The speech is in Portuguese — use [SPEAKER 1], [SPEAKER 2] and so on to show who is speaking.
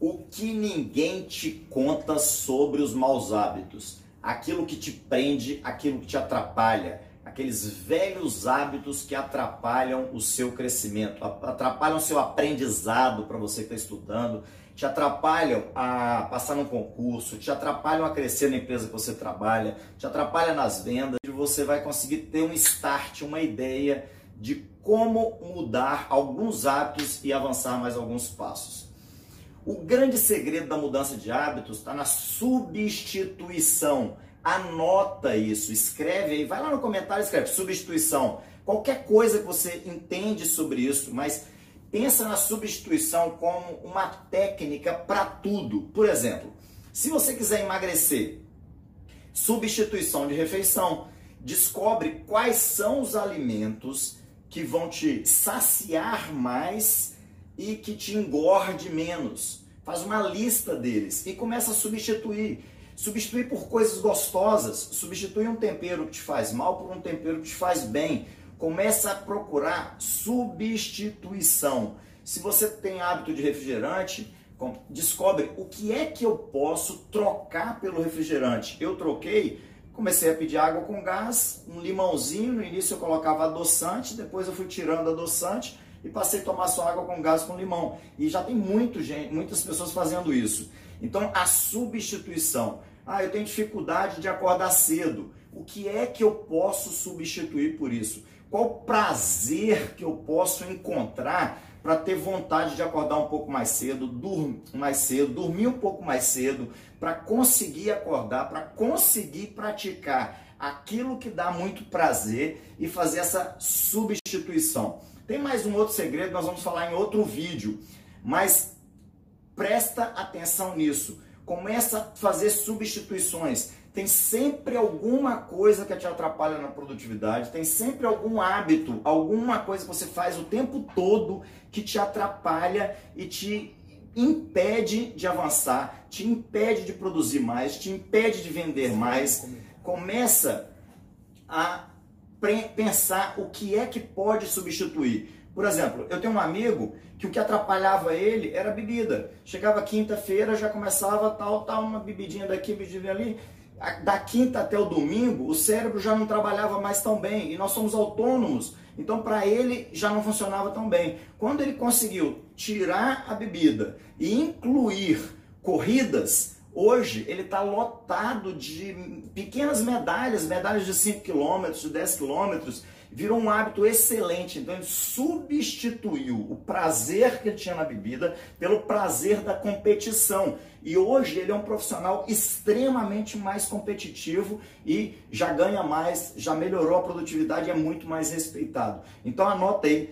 [SPEAKER 1] O que ninguém te conta sobre os maus hábitos, aquilo que te prende, aquilo que te atrapalha, aqueles velhos hábitos que atrapalham o seu crescimento, atrapalham o seu aprendizado para você que está estudando, te atrapalham a passar num concurso, te atrapalham a crescer na empresa que você trabalha, te atrapalham nas vendas, e você vai conseguir ter um start, uma ideia de como mudar alguns hábitos e avançar mais alguns passos. O grande segredo da mudança de hábitos está na substituição. Anota isso, escreve aí, vai lá no comentário, escreve substituição. Qualquer coisa que você entende sobre isso, mas pensa na substituição como uma técnica para tudo. Por exemplo, se você quiser emagrecer, substituição de refeição, descobre quais são os alimentos que vão te saciar mais e que te engorde menos. Faz uma lista deles e começa a substituir. Substituir por coisas gostosas. Substituir um tempero que te faz mal por um tempero que te faz bem. Começa a procurar substituição. Se você tem hábito de refrigerante, descobre o que é que eu posso trocar pelo refrigerante. Eu troquei, comecei a pedir água com gás, um limãozinho. No início eu colocava adoçante, depois eu fui tirando adoçante e passei a tomar só água com gás com limão. E já tem muito gente, muitas pessoas fazendo isso. Então a substituição. Ah, eu tenho dificuldade de acordar cedo. O que é que eu posso substituir por isso? Qual prazer que eu posso encontrar para ter vontade de acordar um pouco mais cedo, dormir mais cedo, dormir um pouco mais cedo, para conseguir acordar, para conseguir praticar aquilo que dá muito prazer e fazer essa substituição. Tem mais um outro segredo, nós vamos falar em outro vídeo, mas presta atenção nisso começa a fazer substituições. Tem sempre alguma coisa que te atrapalha na produtividade, tem sempre algum hábito, alguma coisa que você faz o tempo todo que te atrapalha e te impede de avançar, te impede de produzir mais, te impede de vender mais. Começa a pensar o que é que pode substituir. Por exemplo, eu tenho um amigo que o que atrapalhava ele era a bebida. Chegava quinta-feira, já começava tal, tal, uma bebidinha daqui, bebidinha ali. Da quinta até o domingo, o cérebro já não trabalhava mais tão bem e nós somos autônomos. Então, para ele já não funcionava tão bem. Quando ele conseguiu tirar a bebida e incluir corridas, hoje ele está lotado de pequenas medalhas, medalhas de 5 km, de 10 km virou um hábito excelente. Então ele substituiu o prazer que ele tinha na bebida pelo prazer da competição. E hoje ele é um profissional extremamente mais competitivo e já ganha mais, já melhorou a produtividade e é muito mais respeitado. Então anota aí